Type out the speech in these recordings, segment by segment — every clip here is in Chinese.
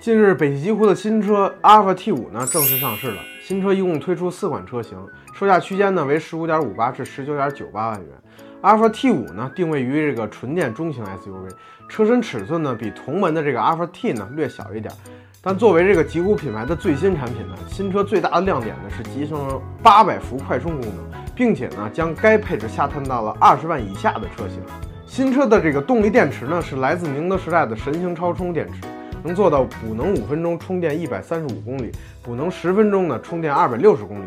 近日，北汽极狐的新车阿尔法 T 五呢正式上市了。新车一共推出四款车型，售价区间呢为十五点五八至十九点九八万元。阿尔法 T 五呢定位于这个纯电中型 SUV，车身尺寸呢比同门的这个阿尔法 T 呢略小一点。但作为这个极狐品牌的最新产品呢，新车最大的亮点呢是集成了八百伏快充功能，并且呢将该配置下探到了二十万以下的车型。新车的这个动力电池呢是来自宁德时代的神行超充电池。能做到补能五分钟充电一百三十五公里，补能十分钟呢充电二百六十公里。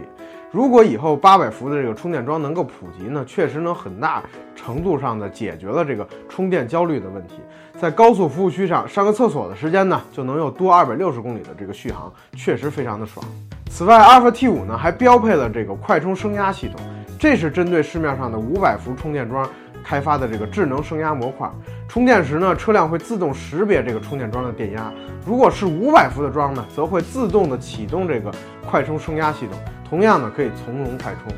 如果以后八百伏的这个充电桩能够普及呢，确实能很大程度上的解决了这个充电焦虑的问题。在高速服务区上上个厕所的时间呢，就能有多二百六十公里的这个续航，确实非常的爽。此外，阿尔法 T 五呢还标配了这个快充升压系统，这是针对市面上的五百伏充电桩。开发的这个智能升压模块，充电时呢，车辆会自动识别这个充电桩的电压。如果是五百伏的桩呢，则会自动的启动这个快充升压系统，同样呢可以从容快充。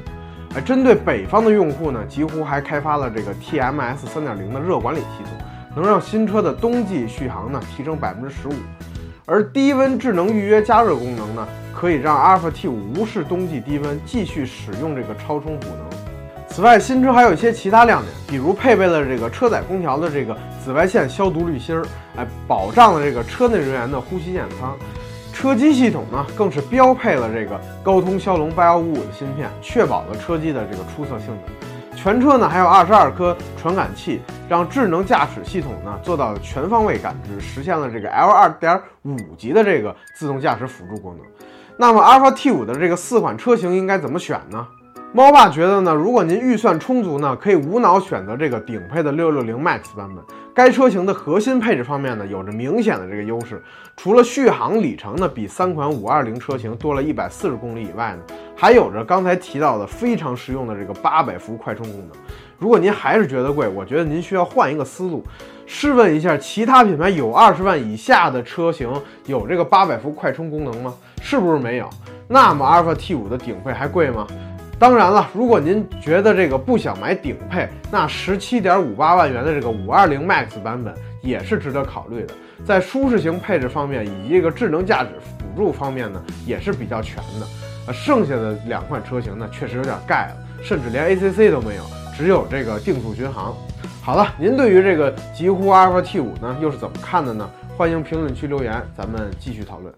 哎，针对北方的用户呢，几乎还开发了这个 TMS 三点零的热管理系统，能让新车的冬季续航呢提升百分之十五。而低温智能预约加热功能呢，可以让阿尔法 T 五无视冬季低温，继续使用这个超充补能。此外，新车还有一些其他亮点，比如配备了这个车载空调的这个紫外线消毒滤芯儿，哎，保障了这个车内人员的呼吸健康。车机系统呢，更是标配了这个高通骁龙八幺五五的芯片，确保了车机的这个出色性能。全车呢还有二十二颗传感器，让智能驾驶系统呢做到了全方位感知，实现了这个 L 二点五级的这个自动驾驶辅助功能。那么，阿尔法 T 五的这个四款车型应该怎么选呢？猫爸觉得呢，如果您预算充足呢，可以无脑选择这个顶配的六六零 Max 版本。该车型的核心配置方面呢，有着明显的这个优势。除了续航里程呢比三款五二零车型多了一百四十公里以外呢，还有着刚才提到的非常实用的这个八百伏快充功能。如果您还是觉得贵，我觉得您需要换一个思路。试问一下，其他品牌有二十万以下的车型有这个八百伏快充功能吗？是不是没有？那么阿尔法 T 五的顶配还贵吗？当然了，如果您觉得这个不想买顶配，那十七点五八万元的这个五二零 Max 版本也是值得考虑的。在舒适型配置方面以及这个智能驾驶辅助方面呢，也是比较全的。呃，剩下的两款车型呢，确实有点盖了，甚至连 ACC 都没有，只有这个定速巡航。好了，您对于这个极狐阿尔法 T 五呢，又是怎么看的呢？欢迎评论区留言，咱们继续讨论。